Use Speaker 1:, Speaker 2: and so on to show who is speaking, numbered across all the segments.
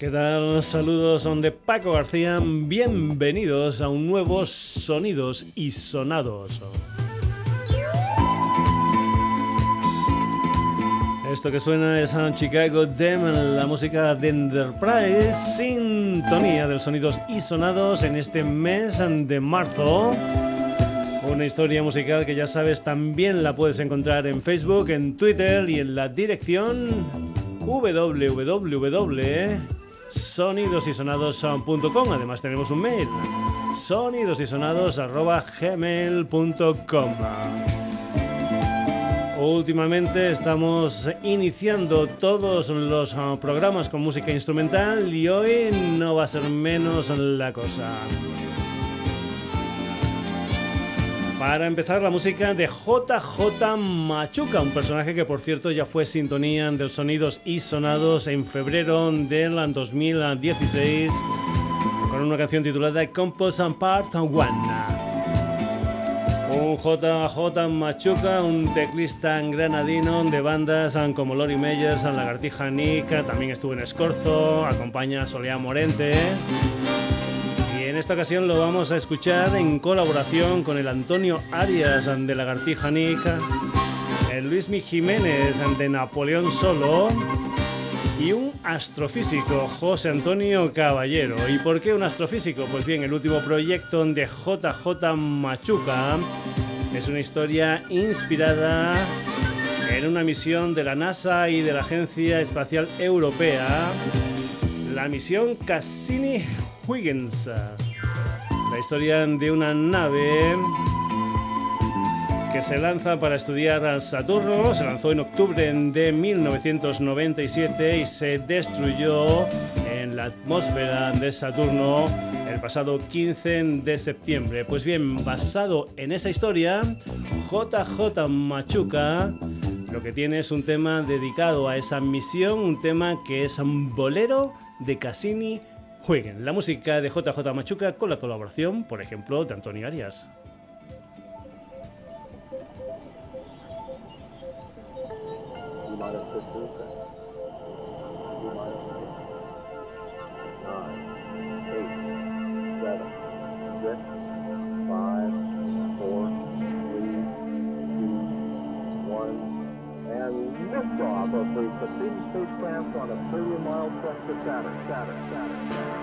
Speaker 1: ¿Qué tal? Saludos son de Paco García. Bienvenidos a un nuevo Sonidos y Sonados. Esto que suena es a Chicago Dem, la música de Enterprise, sintonía del Sonidos y Sonados en este mes de marzo. Una historia musical que ya sabes también la puedes encontrar en Facebook, en Twitter y en la dirección www.sonidosysonados.com. Además tenemos un mail sonidosysonados.gmail.com Últimamente estamos iniciando todos los ah, programas con música instrumental y hoy no va a ser menos la cosa. Para empezar, la música de JJ Machuca, un personaje que por cierto ya fue sintonía del Sonidos y Sonados en febrero del 2016 con una canción titulada Compose and Part 1. Un JJ Machuca, un teclista granadino de bandas como Lori Meyers, Lagartija Nick, también estuvo en Escorzo, acompaña a Soleá Morente en esta ocasión lo vamos a escuchar en colaboración con el Antonio Arias de Lagartija Nica, el Luismi Jiménez de Napoleón Solo y un astrofísico, José Antonio Caballero. ¿Y por qué un astrofísico? Pues bien, el último proyecto de JJ Machuca es una historia inspirada en una misión de la NASA y de la Agencia Espacial Europea, la misión Cassini Huygens. La historia de una nave que se lanza para estudiar a Saturno. Se lanzó en octubre de 1997 y se destruyó en la atmósfera de Saturno el pasado 15 de septiembre. Pues bien, basado en esa historia, JJ Machuca lo que tiene es un tema dedicado a esa misión, un tema que es un bolero de Cassini jueguen la música de JJ Machuca con la colaboración, por ejemplo, de Antonio Arias. Cassini spacecraft on a 30-mile trek to Saturn. Saturn. Saturn. Saturn.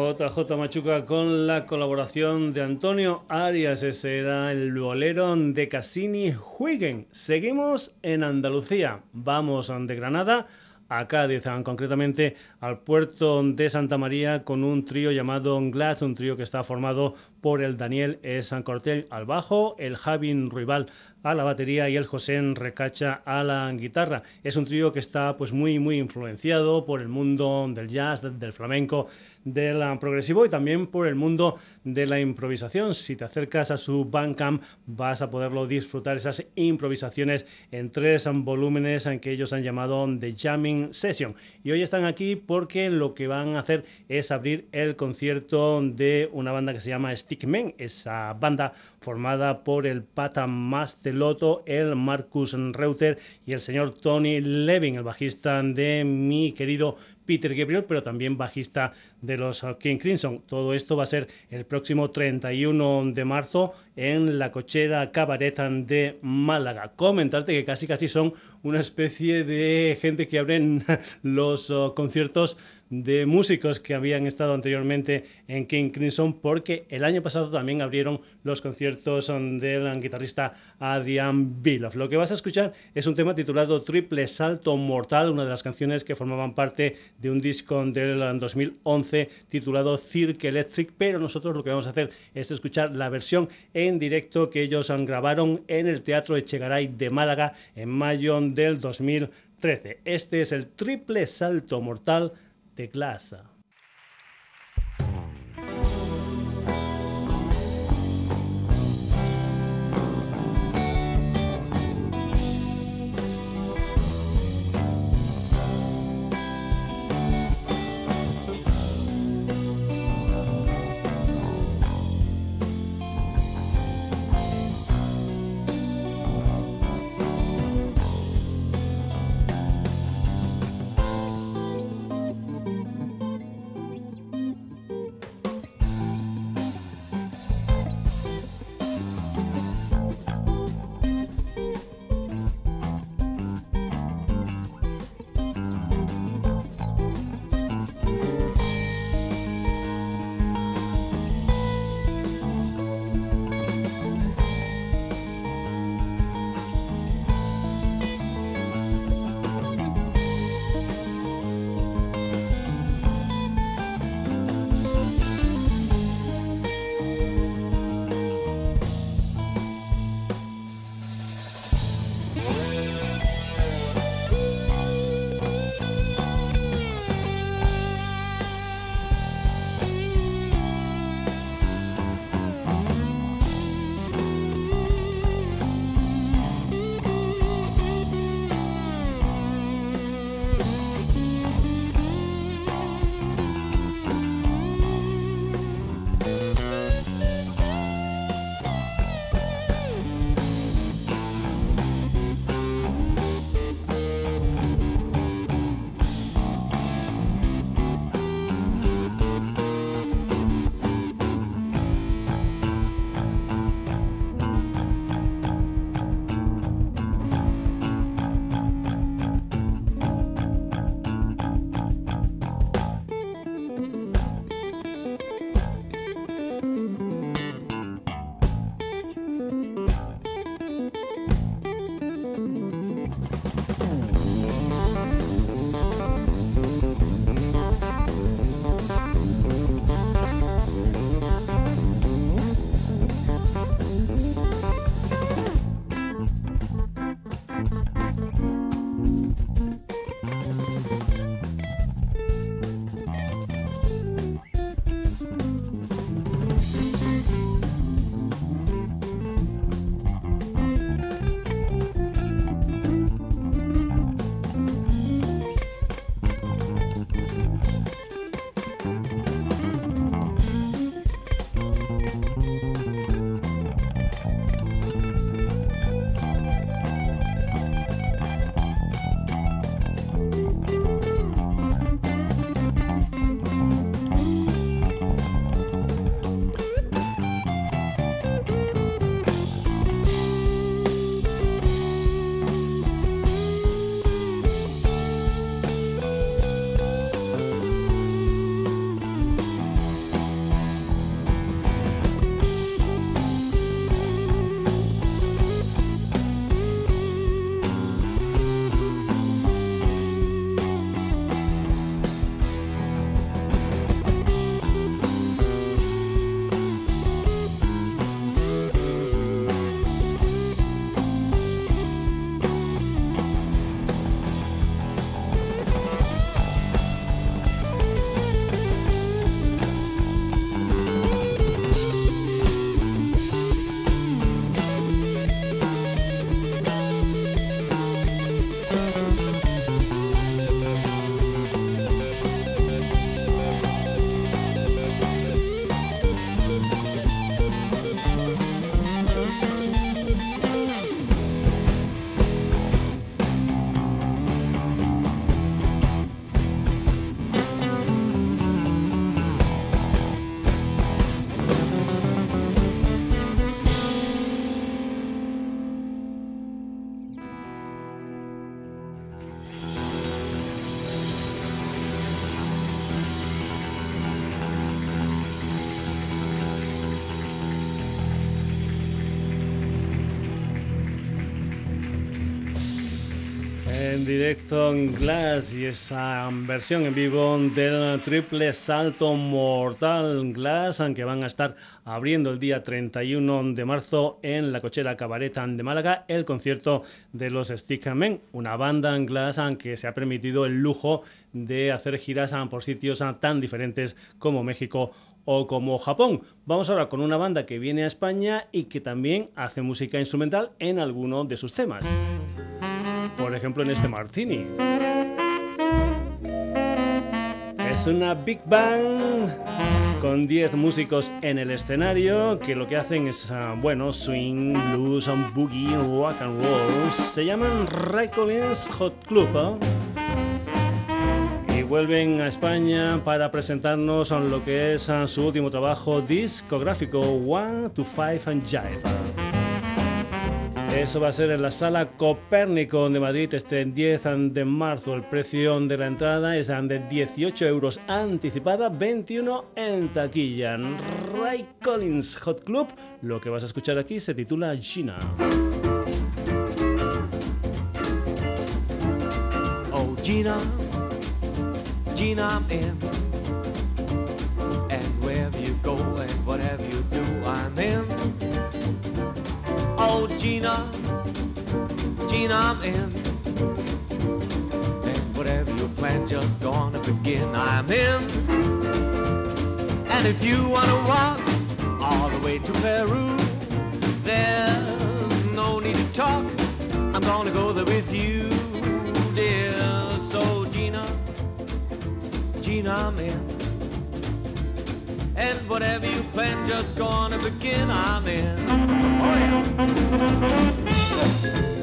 Speaker 1: JJ Machuca con la colaboración de Antonio Arias, ese era el bolero de Cassini Huygen. Seguimos en Andalucía, vamos de Granada a Cádiz, concretamente al puerto de Santa María con un trío llamado Glass, un trío que está formado por el Daniel San Cortel al bajo, el Javin Rival a la batería y el José Recacha a la guitarra. Es un trío que está pues muy muy influenciado por el mundo del jazz, del flamenco, del progresivo y también por el mundo de la improvisación. Si te acercas a su Bandcamp vas a poderlo disfrutar esas improvisaciones en tres volúmenes en que ellos han llamado The Jamming Session. Y hoy están aquí porque lo que van a hacer es abrir el concierto de una banda que se llama Stickman, esa banda formada por el Pata Masteloto, el Marcus Reuter y el señor Tony Levin, el bajista de mi querido Peter Gabriel, pero también bajista de los King Crimson. Todo esto va a ser el próximo 31 de marzo en la cochera Cabaret de Málaga. Comentarte que casi casi son una especie de gente que abren los uh, conciertos de músicos que habían estado anteriormente en King Crimson porque el año pasado también abrieron los conciertos del guitarrista Adrian Biloff. Lo que vas a escuchar es un tema titulado Triple Salto Mortal, una de las canciones que formaban parte de un disco del 2011 titulado Cirque Electric, pero nosotros lo que vamos a hacer es escuchar la versión en directo que ellos grabaron en el Teatro Echegaray de Málaga en mayo del 2013. Este es el Triple Salto Mortal de Glass. Directo en Glass y esa versión en vivo del triple salto mortal Glass, aunque van a estar abriendo el día 31 de marzo en la cochera Cabaret de Málaga el concierto de los Men, una banda en Glass aunque se ha permitido el lujo de hacer giras por sitios tan diferentes como México o como Japón. Vamos ahora con una banda que viene a España y que también hace música instrumental en alguno de sus temas por ejemplo en este Martini. Es una Big Bang con 10 músicos en el escenario que lo que hacen es, ah, bueno, swing, blues, and boogie, rock and roll. Se llaman Ray Hot Club. Y vuelven a España para presentarnos lo que es ah, su último trabajo discográfico, One to Five and Jive. Eso va a ser en la sala Copérnico de Madrid este 10 de marzo. El precio de la entrada es de 18 euros anticipada, 21 en taquilla. Ray Collins Hot Club, lo que vas a escuchar aquí se titula Gina. Oh Gina, Gina in. Gina, Gina, I'm in. And whatever your plan, just gonna begin. I'm in. And if you wanna walk all the way to Peru, there's no need to talk. I'm gonna go there with you, dear. So, Gina, Gina, I'm in. And whatever you plan, just gonna begin. I'm in. Oh, yeah.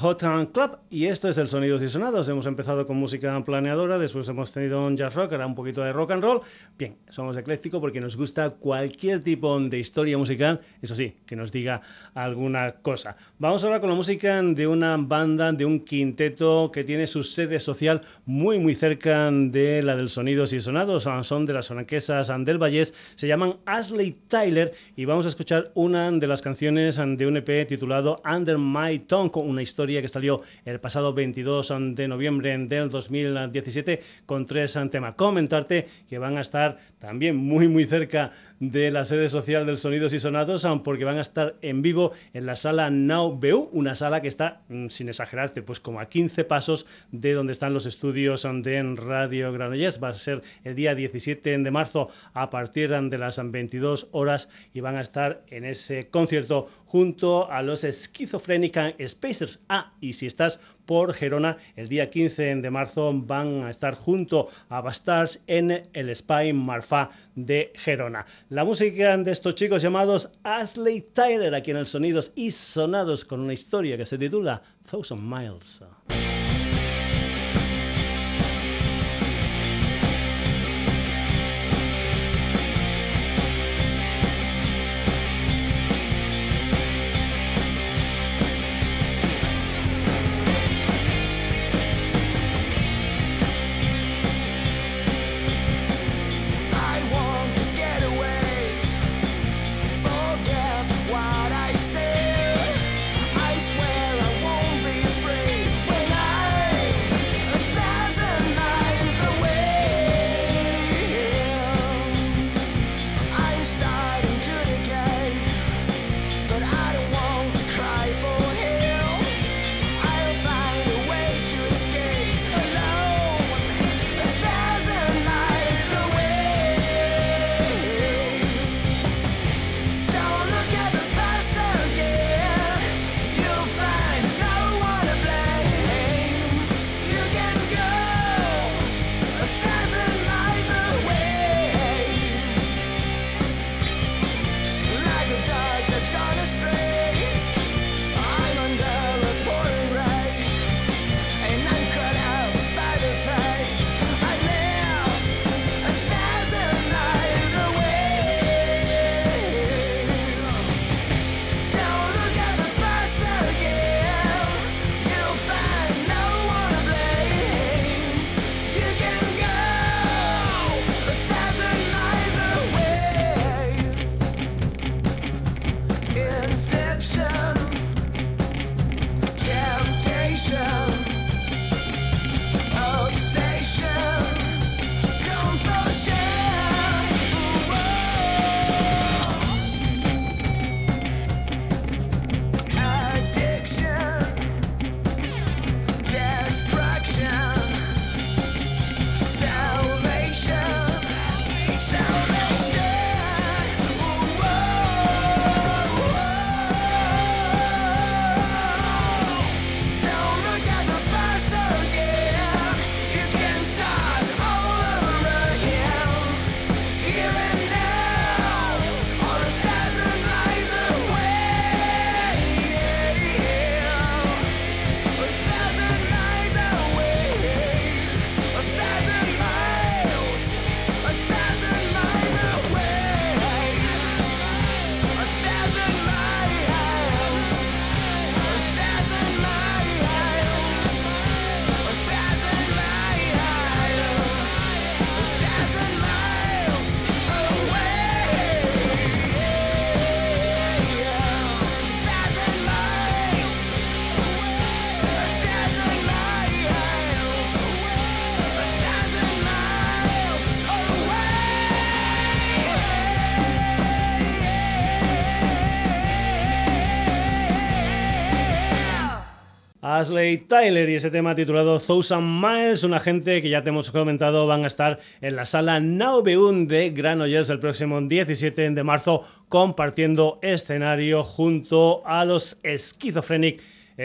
Speaker 1: Hot Club y esto es el Sonidos y Sonados. Hemos empezado con música planeadora, después hemos tenido un jazz rock, ahora un poquito de rock and roll. Bien, somos ecléctico porque nos gusta cualquier tipo de historia musical, eso sí, que nos diga alguna cosa. Vamos ahora con la música de una banda, de un quinteto que tiene su sede social muy muy cerca de la del Sonidos y Sonados. Son de las franquesas del Vallés, se llaman Ashley Tyler y vamos a escuchar una de las canciones de un EP titulado Under My Tongue, con una historia que salió el pasado 22 de noviembre del 2017 con tres temas. Comentarte que van a estar también muy muy cerca de la sede social del Sonidos y Sonados porque van a estar en vivo en la sala Now BU, una sala que está, mm, sin exagerarte, pues como a 15 pasos de donde están los estudios de Radio Granollers. Va a ser el día 17 de marzo a partir de las 22 horas y van a estar en ese concierto junto a los Schizophrenic Spacers. Ah, y si estás por Gerona. El día 15 de marzo van a estar junto a Bastards en el Spy Marfa de Gerona. La música de estos chicos llamados Ashley Tyler, aquí en el Sonidos y Sonados, con una historia que se titula Thousand Miles. Compulsion, compulsion. Ashley Tyler y ese tema titulado Thousand Miles, una gente que ya te hemos comentado van a estar en la sala Now de Granollers el próximo 17 de marzo compartiendo escenario junto a los Schizophrenic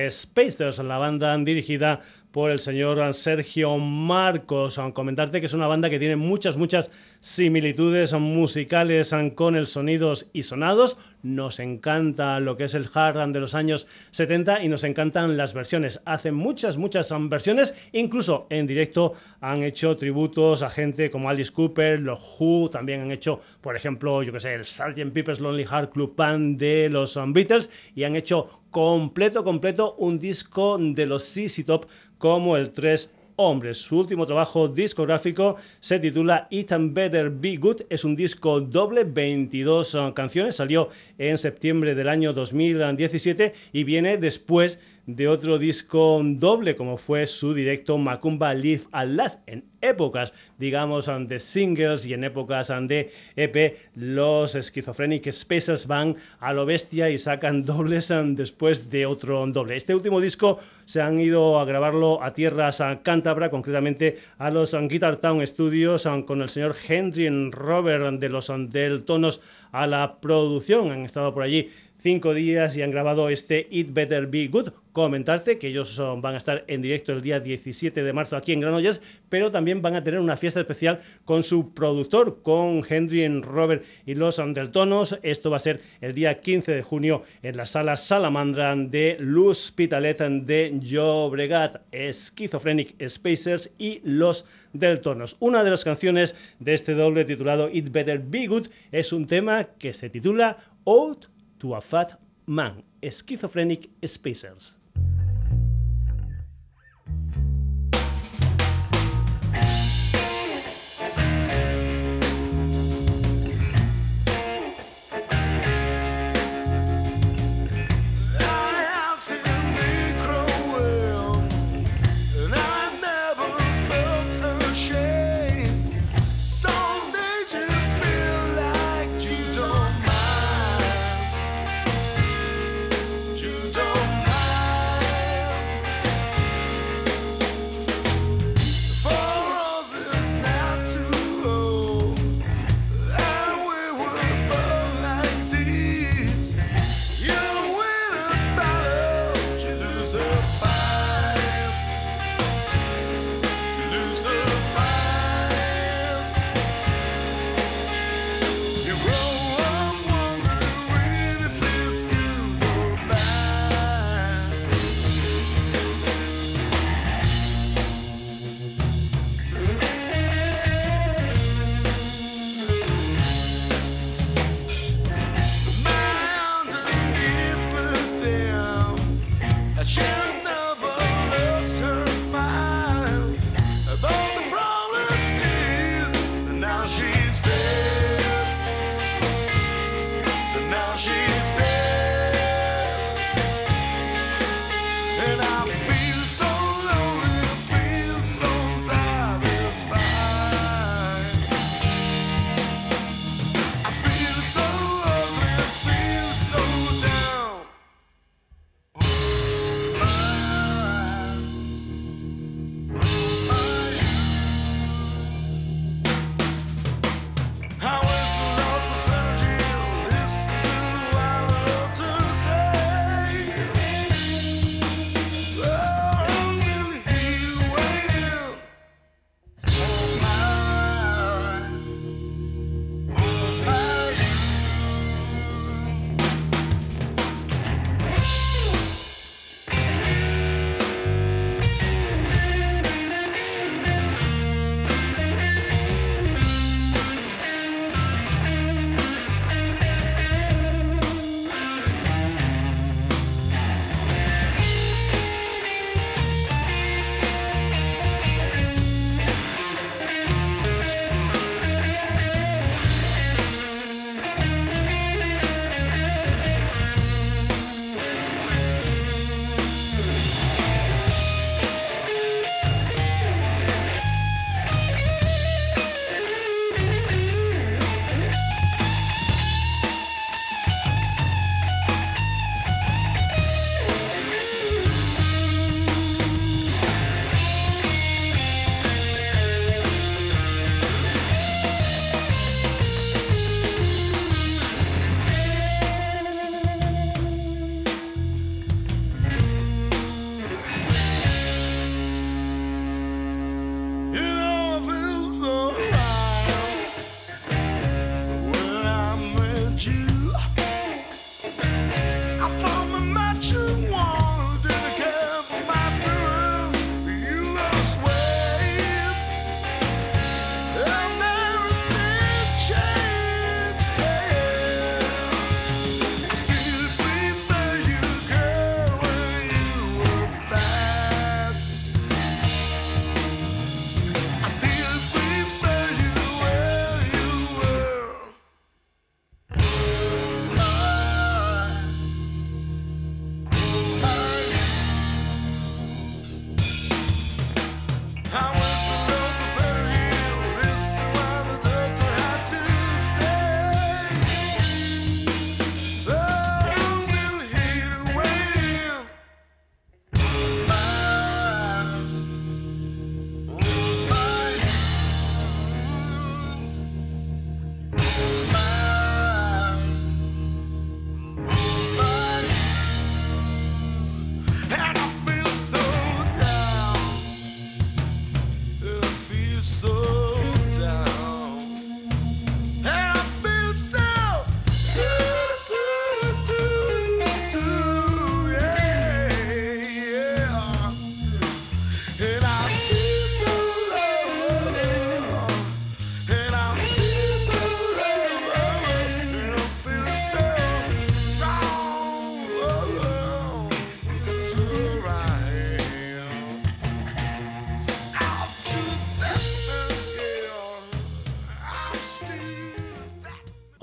Speaker 1: Spacers, la banda dirigida por el señor Sergio Marcos. Comentarte que es una banda que tiene muchas, muchas similitudes musicales con el Sonidos y Sonados. Nos encanta lo que es el hard de los años 70 y nos encantan las versiones. Hacen muchas, muchas versiones. Incluso en directo han hecho tributos a gente como Alice Cooper, los Who, también han hecho, por ejemplo, yo que sé, el Sgt. Pepper's Lonely Heart Club Band de los Beatles y han hecho completo, completo un disco de los CC Top como el 3 hombres. Su último trabajo discográfico se titula It and Better Be Good. Es un disco doble, 22 uh, canciones. Salió en septiembre del año 2017 y viene después de otro disco doble como fue su directo Macumba Live at Last en épocas digamos de singles y en épocas de EP los Schizophrenic Spacers van a lo bestia y sacan dobles después de otro doble. Este último disco se han ido a grabarlo a tierras Cántabra concretamente a los Guitar Town Studios con el señor Henry Robert de los Del Tonos a la producción. Han estado por allí cinco días y han grabado este It Better Be Good. Comentarte que ellos van a estar en directo el día 17 de marzo aquí en Granollers, pero también van a tener una fiesta especial con su productor, con Henry Robert y los Andertonos. Esto va a ser el día 15 de junio en la sala Salamandra de Luz Pitalet de Llobregat, Schizophrenic Spacers y los Deltonos. Una de las canciones de este doble titulado It Better Be Good es un tema que se titula Old to a Fat Man, Schizophrenic Spacers.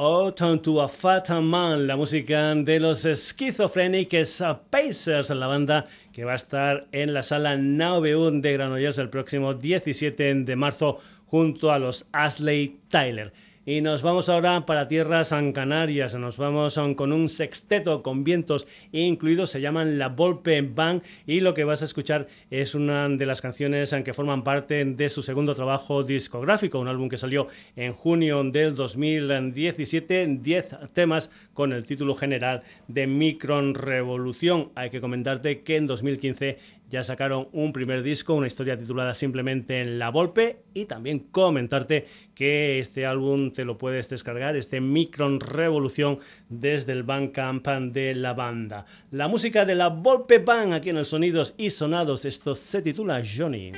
Speaker 2: Hot to a Fat Man, la música de los Schizophrenic Pacers, la banda que va a estar en la sala Now de Granollers el próximo 17 de marzo junto a los Ashley Tyler. Y nos vamos ahora para tierras Canarias. Nos vamos con un sexteto con vientos incluidos. Se llaman La Volpe Band. Y lo que vas a escuchar es una de las canciones que forman parte de su segundo trabajo discográfico. Un álbum que salió en junio del 2017. 10 temas con el título general de Micron Revolución. Hay que comentarte que en 2015 ya sacaron un primer disco, una historia titulada simplemente En la Volpe y también comentarte que este álbum te lo puedes descargar, este Micron Revolución desde el Bandcamp de la banda. La música de la Volpe Band aquí en el Sonidos y Sonados, esto se titula Johnny.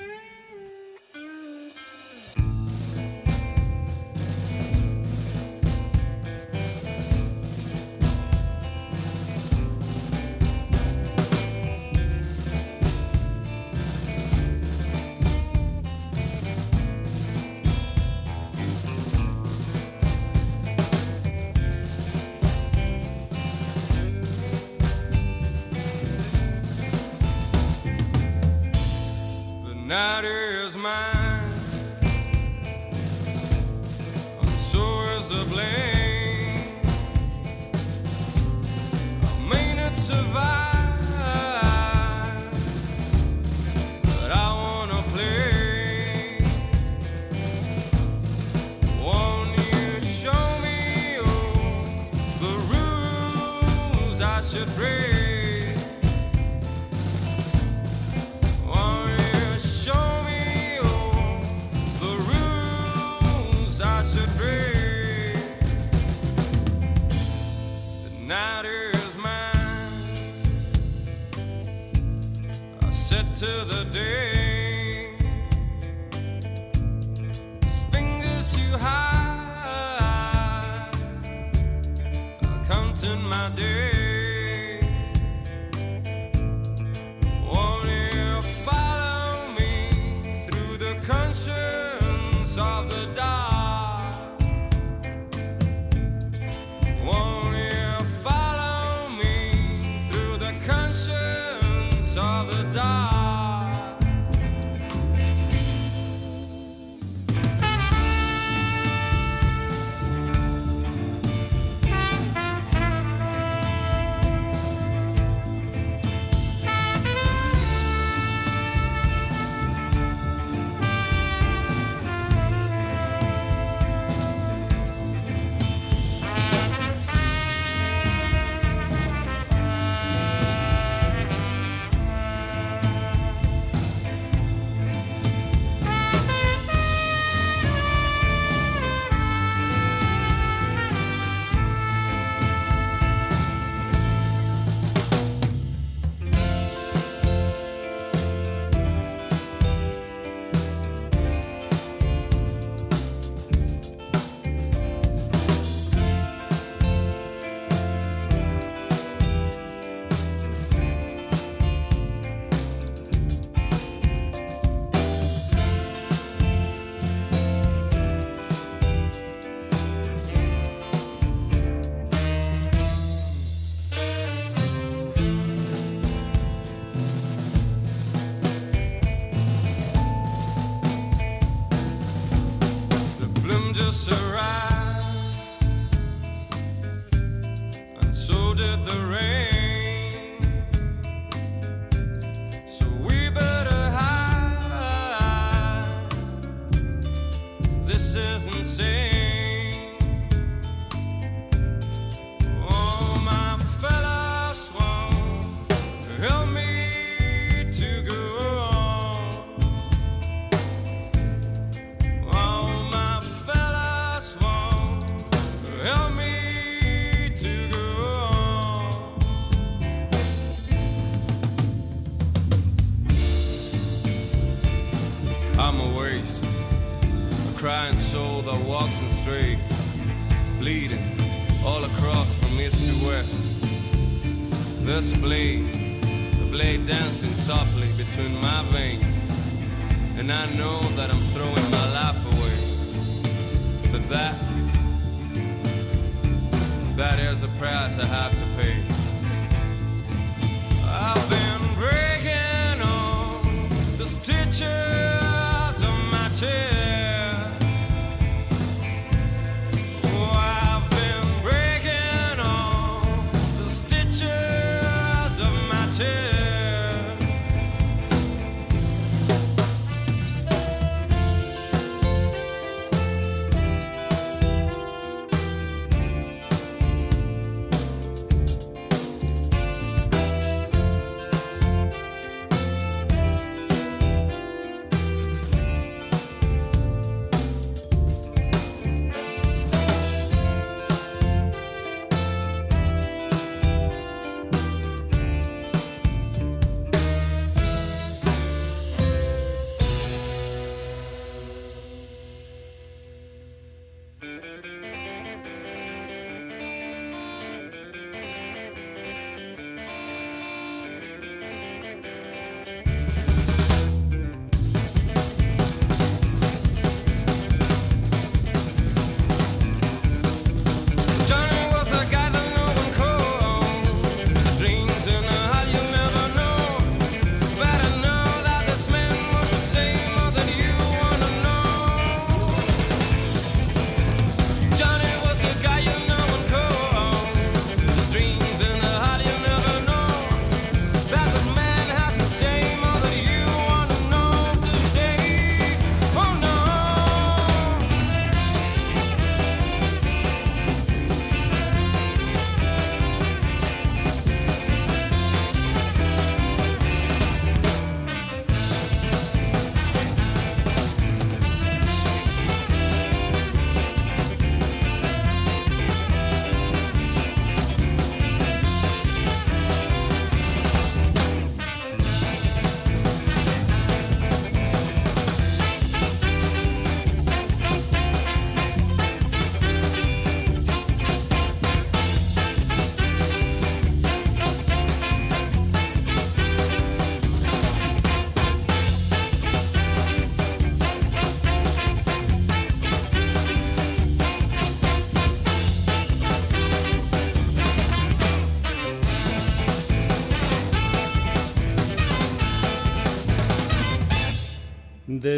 Speaker 2: Nighters mine. I said to the day.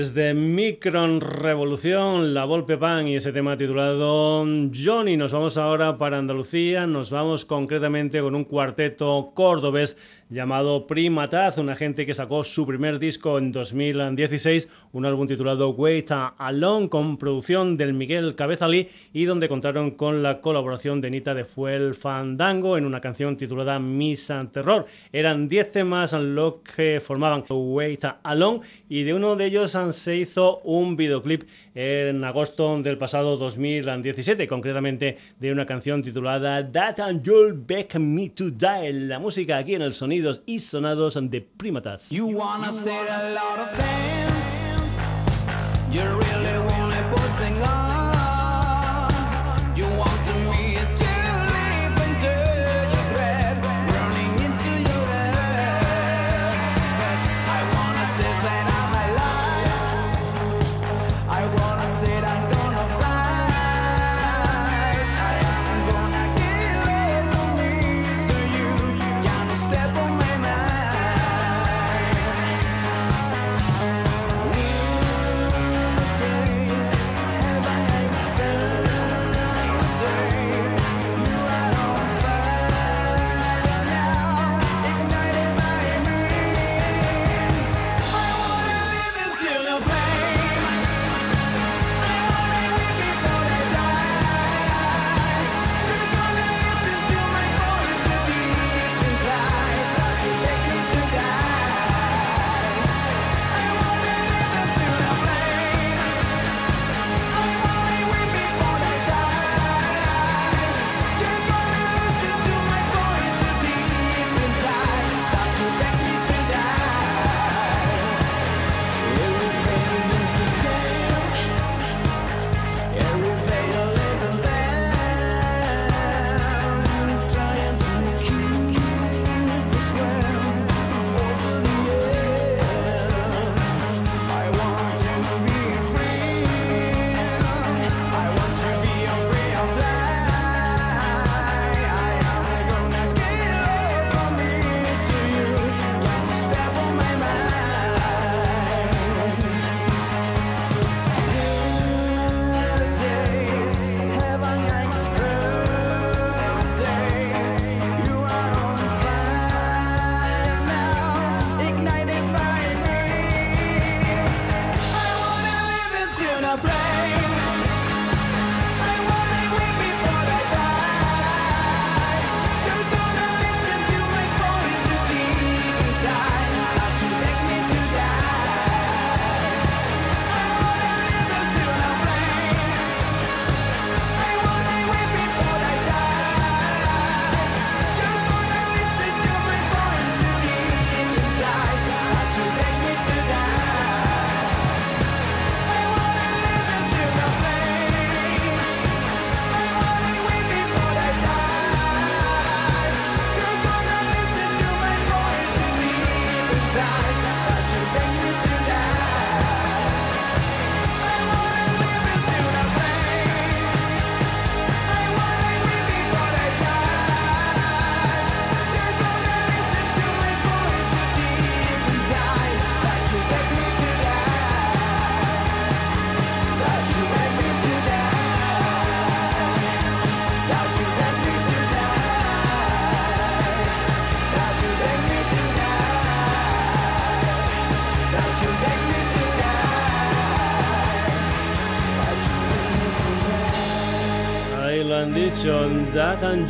Speaker 1: Desde Micron Revolución, la Volpe Pan y ese tema titulado Johnny. Nos vamos ahora para Andalucía, nos vamos concretamente con un cuarteto cordobés llamado Primataz, una gente que sacó su primer disco en 2016, un álbum titulado Wait Alone con producción del Miguel Cabezalí y donde contaron con la colaboración de Nita de Fuel Fandango en una canción titulada Misa Terror. Eran 10 temas lo que formaban Wait Alone y de uno de ellos se hizo un videoclip en agosto del pasado 2017, concretamente de una canción titulada That and You'll Beg Me to Die, la música aquí en el Sonidos y Sonados de Primataz.
Speaker 3: You wanna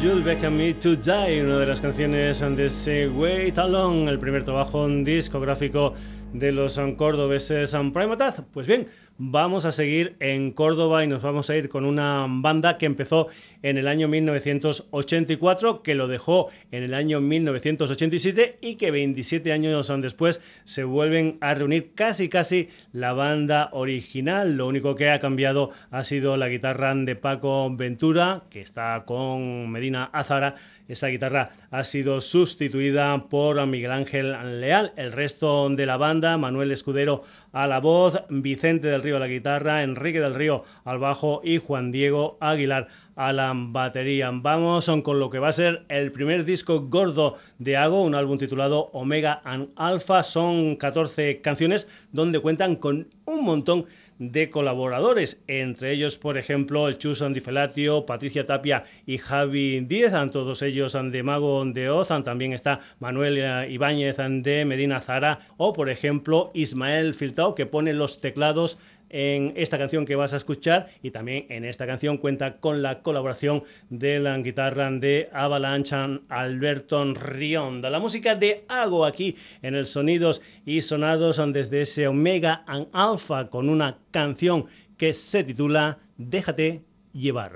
Speaker 3: You'll Beg Me to Die, una de las canciones de ese Wait Along, el primer trabajo discográfico de los cordobeses Primataz. Pues bien, vamos a seguir en Córdoba y nos vamos a ir con una banda que empezó en el año 1984, que lo dejó en el año 1987 y que 27 años después se vuelven a reunir casi casi la banda original. Lo único que ha cambiado ha sido la guitarra de Paco Ventura, que está con Medina Azara. Esa guitarra ha sido sustituida por Miguel Ángel Leal. El resto de la banda, Manuel Escudero a la voz, Vicente del Río a la guitarra, Enrique del Río al bajo y Juan Diego Aguilar a la batería. Vamos con lo que va a ser el primer disco gordo de Ago, un álbum titulado Omega and Alpha. Son 14 canciones donde cuentan con un montón de colaboradores, entre ellos, por ejemplo, el Chus Di Felatio, Patricia Tapia y Javi Díez, todos ellos de Mago de Oz, también está Manuel eh, Ibáñez de Medina Zara, o por ejemplo Ismael Filtao, que pone los teclados en esta canción que vas a escuchar y también en esta canción cuenta con la colaboración de la guitarra de Avalanche Alberton Rionda. La música de Hago aquí en el Sonidos y Sonados desde ese Omega and Alpha con una canción que se titula Déjate llevar.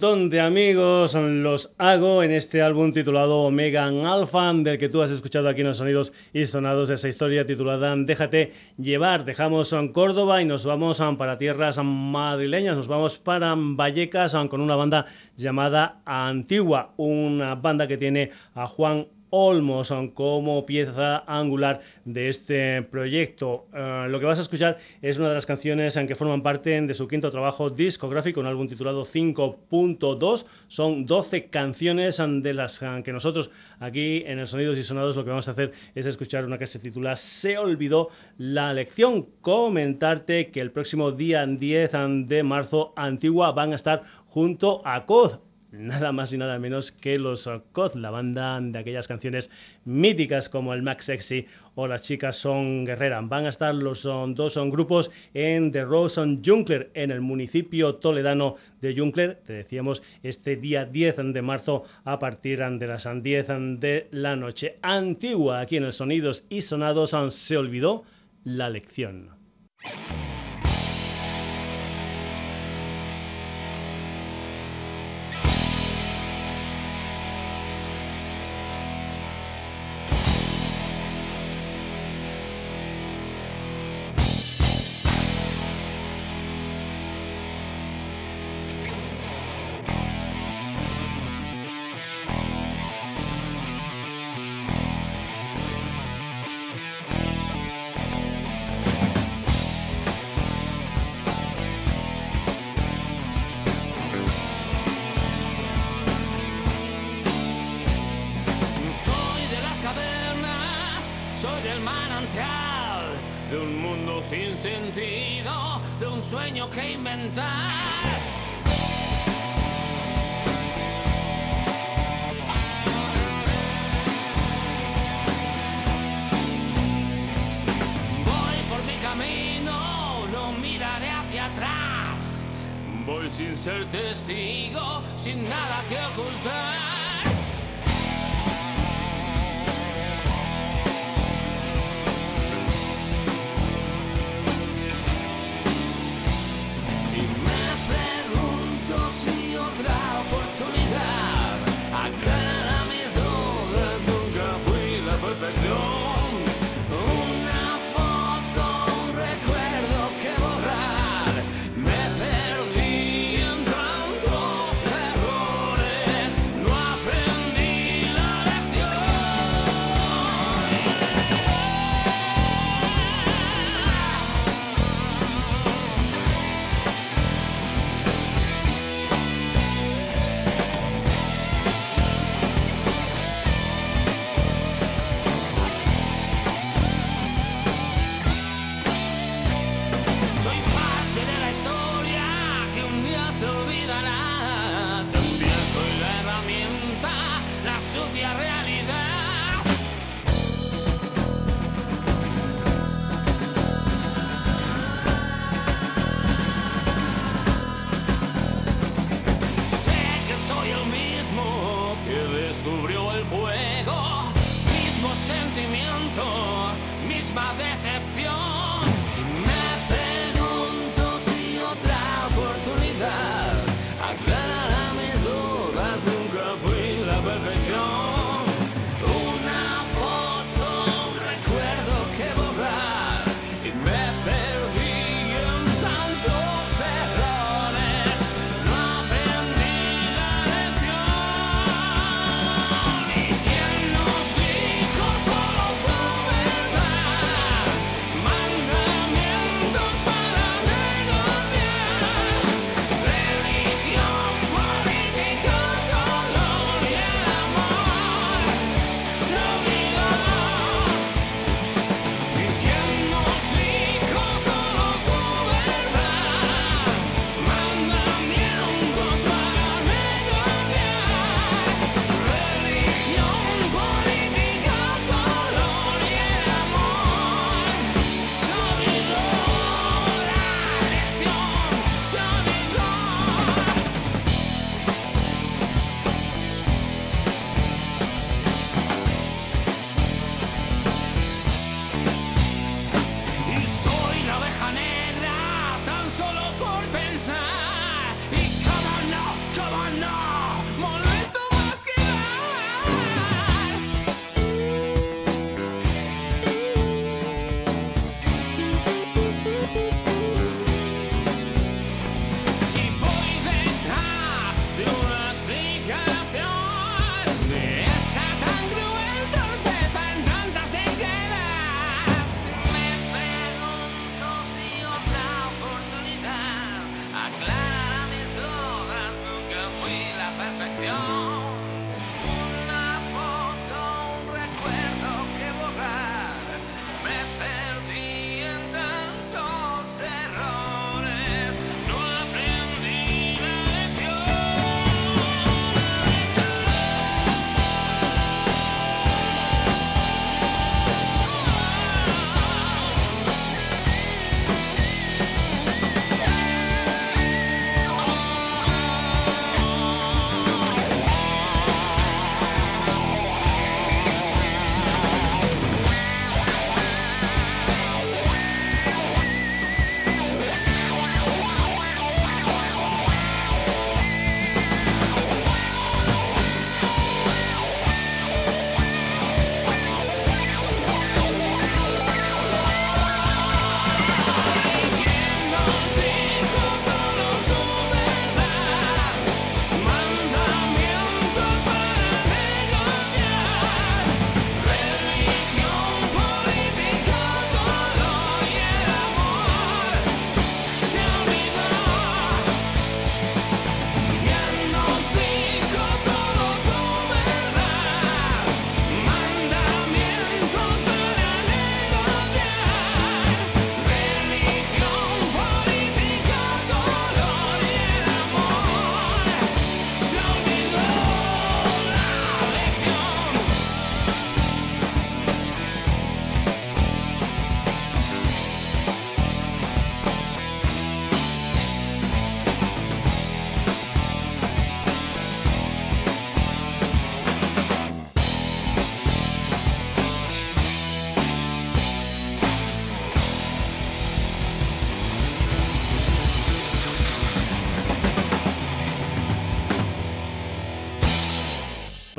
Speaker 3: Montón de amigos. Los hago en este álbum titulado Megan Alpha, del que tú has escuchado aquí en los sonidos y sonados esa historia titulada Déjate llevar. Dejamos en Córdoba y nos vamos para tierras madrileñas. Nos vamos para Vallecas con una banda llamada Antigua, una banda que tiene a Juan Olmos como pieza angular de este proyecto. Eh, lo que vas a escuchar es una de las canciones en que forman parte de su quinto trabajo discográfico, un álbum titulado 5.2. Son 12 canciones de las que nosotros aquí en el Sonidos y Sonados lo que vamos a hacer es escuchar una que se titula Se olvidó la lección. Comentarte que el próximo día 10 de marzo Antigua van a estar junto a COD nada más y nada menos que los COD, la banda de aquellas canciones míticas como el Max Sexy o Las chicas son guerreras. Van a estar los dos son grupos en The Rose on Junkler, en el municipio toledano de Junkler. Te decíamos este día 10 de marzo a partir de las 10 de la noche. Antigua, aquí en el Sonidos y Sonados se olvidó la lección.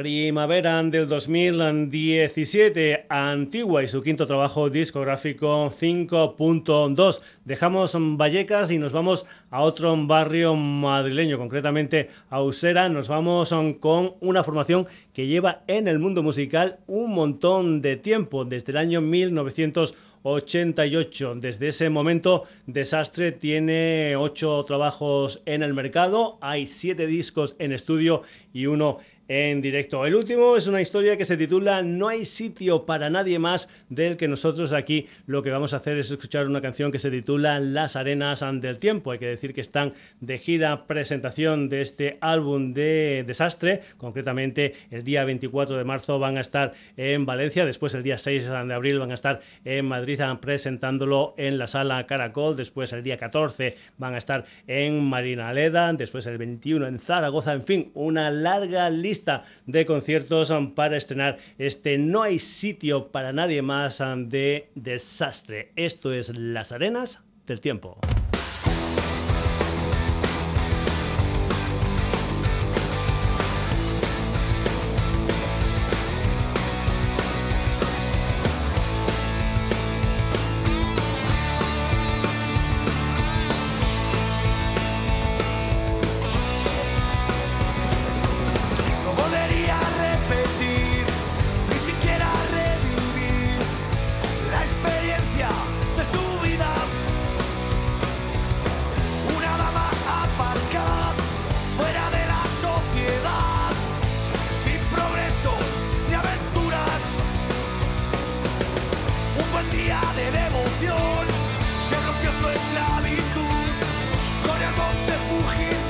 Speaker 1: Primavera del 2017, Antigua y su quinto trabajo discográfico 5.2. Dejamos Vallecas y nos vamos a otro barrio madrileño, concretamente a Usera. Nos vamos con una formación que lleva en el mundo musical un montón de tiempo, desde el año 1988. Desde ese momento, Desastre tiene ocho trabajos en el mercado, hay siete discos en estudio y uno directo. El último es una historia que se titula No hay sitio para nadie más, del que nosotros aquí lo que vamos a hacer es escuchar una canción que se titula Las arenas del tiempo. Hay que decir que están de gira presentación de este álbum de Desastre. Concretamente, el día 24 de marzo van a estar en Valencia, después el día 6 de abril van a estar en Madrid presentándolo en la sala Caracol, después el día 14 van a estar en Marinaleda, después el 21 en Zaragoza, en fin, una larga lista de conciertos um, para estrenar este No hay sitio para nadie más um, de desastre. Esto es Las Arenas del Tiempo. devoción. Se rompió su esclavitud. Con el monte Fuji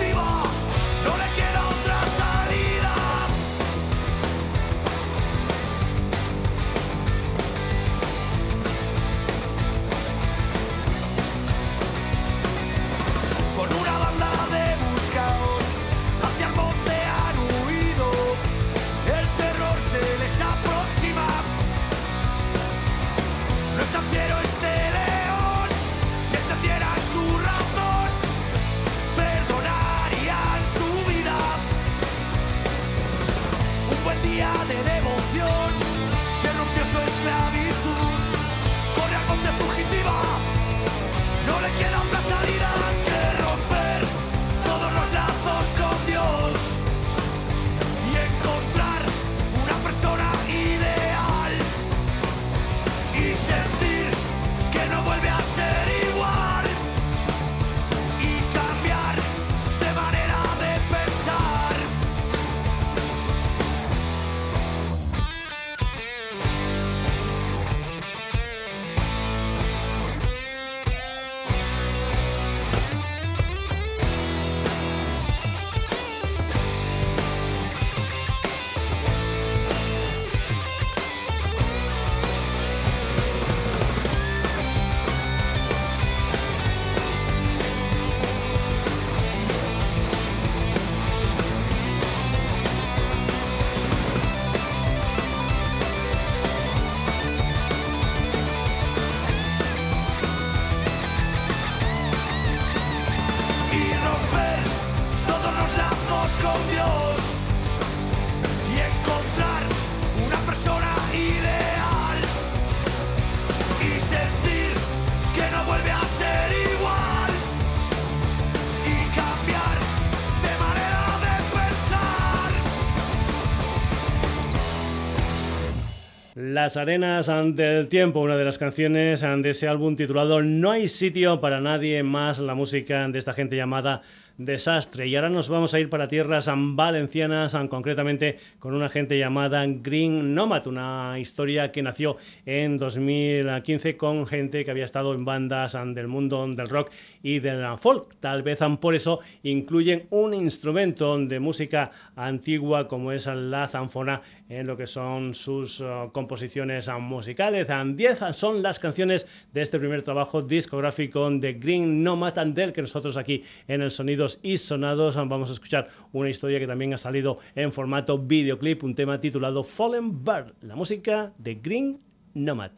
Speaker 1: Las arenas del tiempo, una de las canciones de ese álbum titulado No hay sitio para nadie más, la música de esta gente llamada desastre. Y ahora nos vamos a ir para tierras valencianas, concretamente con una gente llamada Green Nomad, una historia que nació en 2015 con gente que había estado en bandas del mundo del rock y del folk. Tal vez por eso incluyen un instrumento de música antigua como es la zanfona en lo que son sus uh, composiciones musicales. 10 son las canciones de este primer trabajo discográfico de Green Nomad del que nosotros aquí en el Sonidos y sonados. Vamos a escuchar una historia que también ha salido en formato videoclip, un tema titulado Fallen Bird, la música de Green Nomad.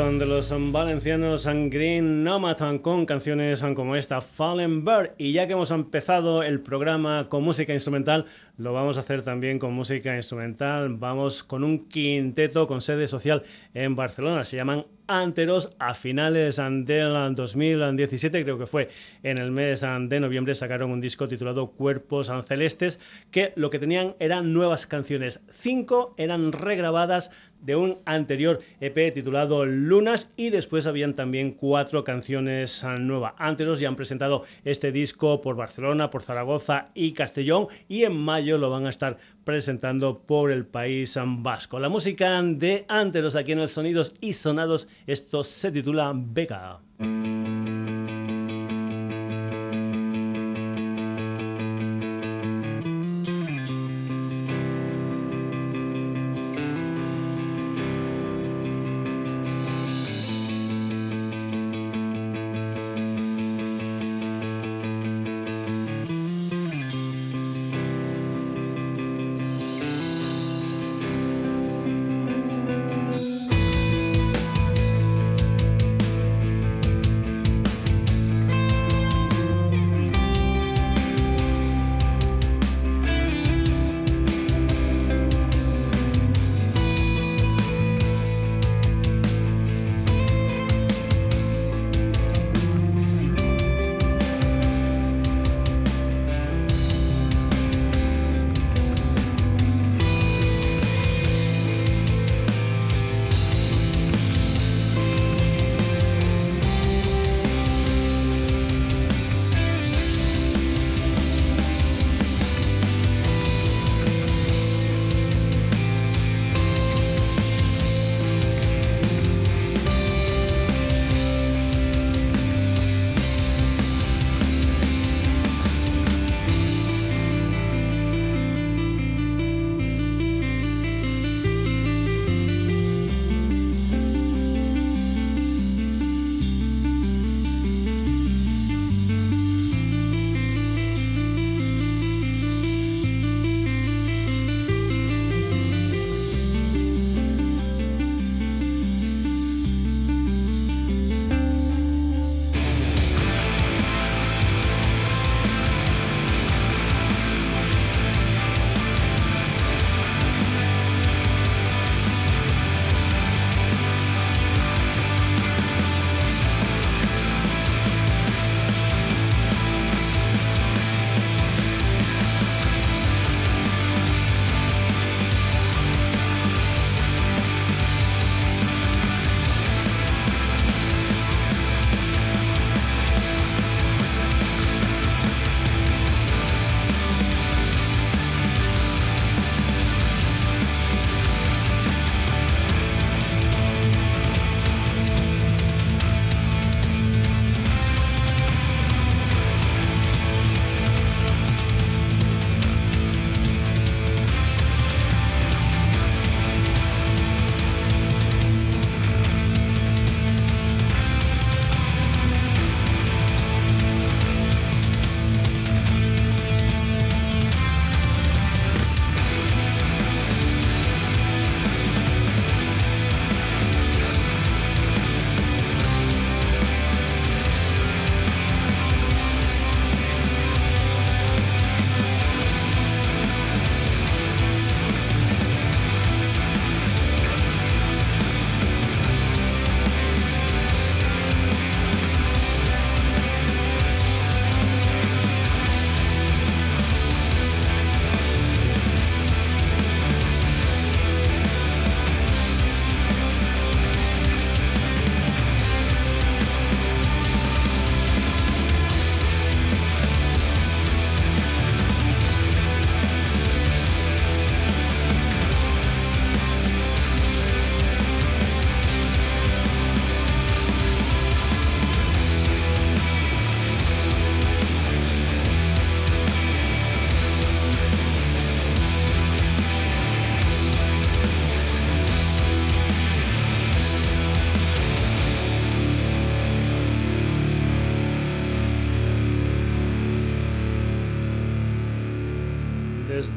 Speaker 1: De los valencianos Green Nomad con canciones como esta, Fallen Bird. Y ya que hemos empezado el programa con música instrumental, lo vamos a hacer también con música instrumental. Vamos con un quinteto con sede social en Barcelona. Se llaman Anteros a finales del 2017, creo que fue en el mes de noviembre, sacaron un disco titulado Cuerpos Celestes, que lo que tenían eran nuevas canciones. Cinco eran regrabadas de un anterior EP titulado Lunas y después habían también cuatro canciones nuevas. Anteros ya han presentado este disco por Barcelona, por Zaragoza y Castellón y en mayo lo van a estar presentando por el país vasco. La música de Anteros aquí en el Sonidos y Sonados, esto se titula Beca.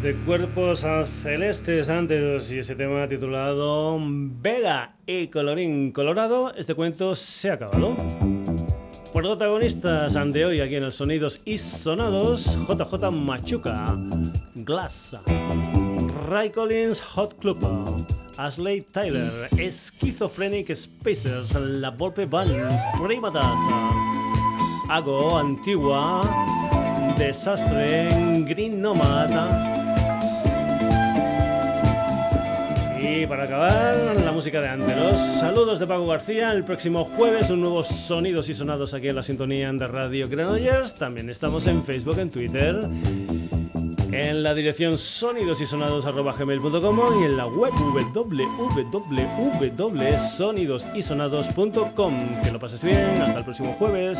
Speaker 1: De Cuerpos Celestes Anteros y ese tema titulado Vega y Colorín Colorado, este cuento se ha acabado. Protagonistas ante hoy aquí en el Sonidos y Sonados, JJ Machuca, Glass, Ray Collins, Hot Club, Ashley Tyler, Schizophrenic Spacers, La Volpe Band, Primataza, Ago, Antigua, Desastre en Green Nomad. Y para acabar, la música de Anteros. Saludos de Paco García. El próximo jueves, un nuevo Sonidos y Sonados aquí en la sintonía de Radio Granollers. También estamos en Facebook, en Twitter, en la dirección sonidosysonados.gmail.com y en la web www.sonidosysonados.com. Que lo pases bien. Hasta el próximo jueves.